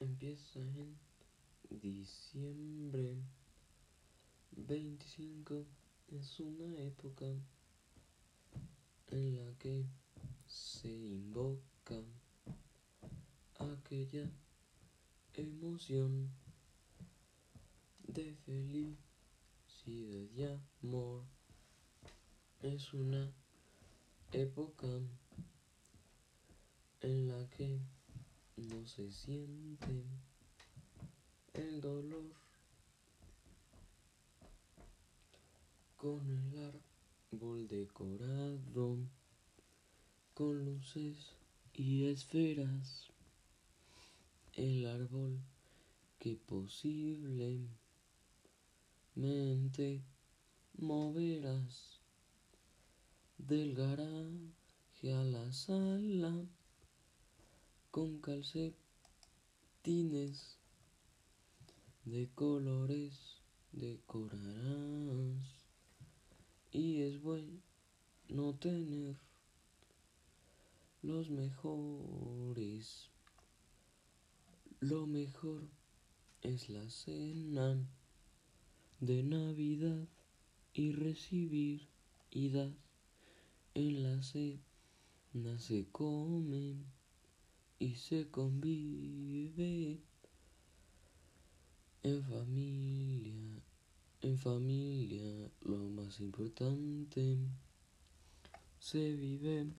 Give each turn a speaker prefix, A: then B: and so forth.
A: empieza en diciembre 25 es una época en la que se invoca aquella emoción de felicidad y amor. Es una época en la que no se siente el dolor con el árbol decorado con luces y esferas. El árbol que posiblemente moverás del garaje a la sala con calcetines de colores decorarás y es bueno no tener los mejores. Lo mejor es la cena de Navidad y recibir y dar en la cena se come y se convive en familia, en familia lo más importante se vive.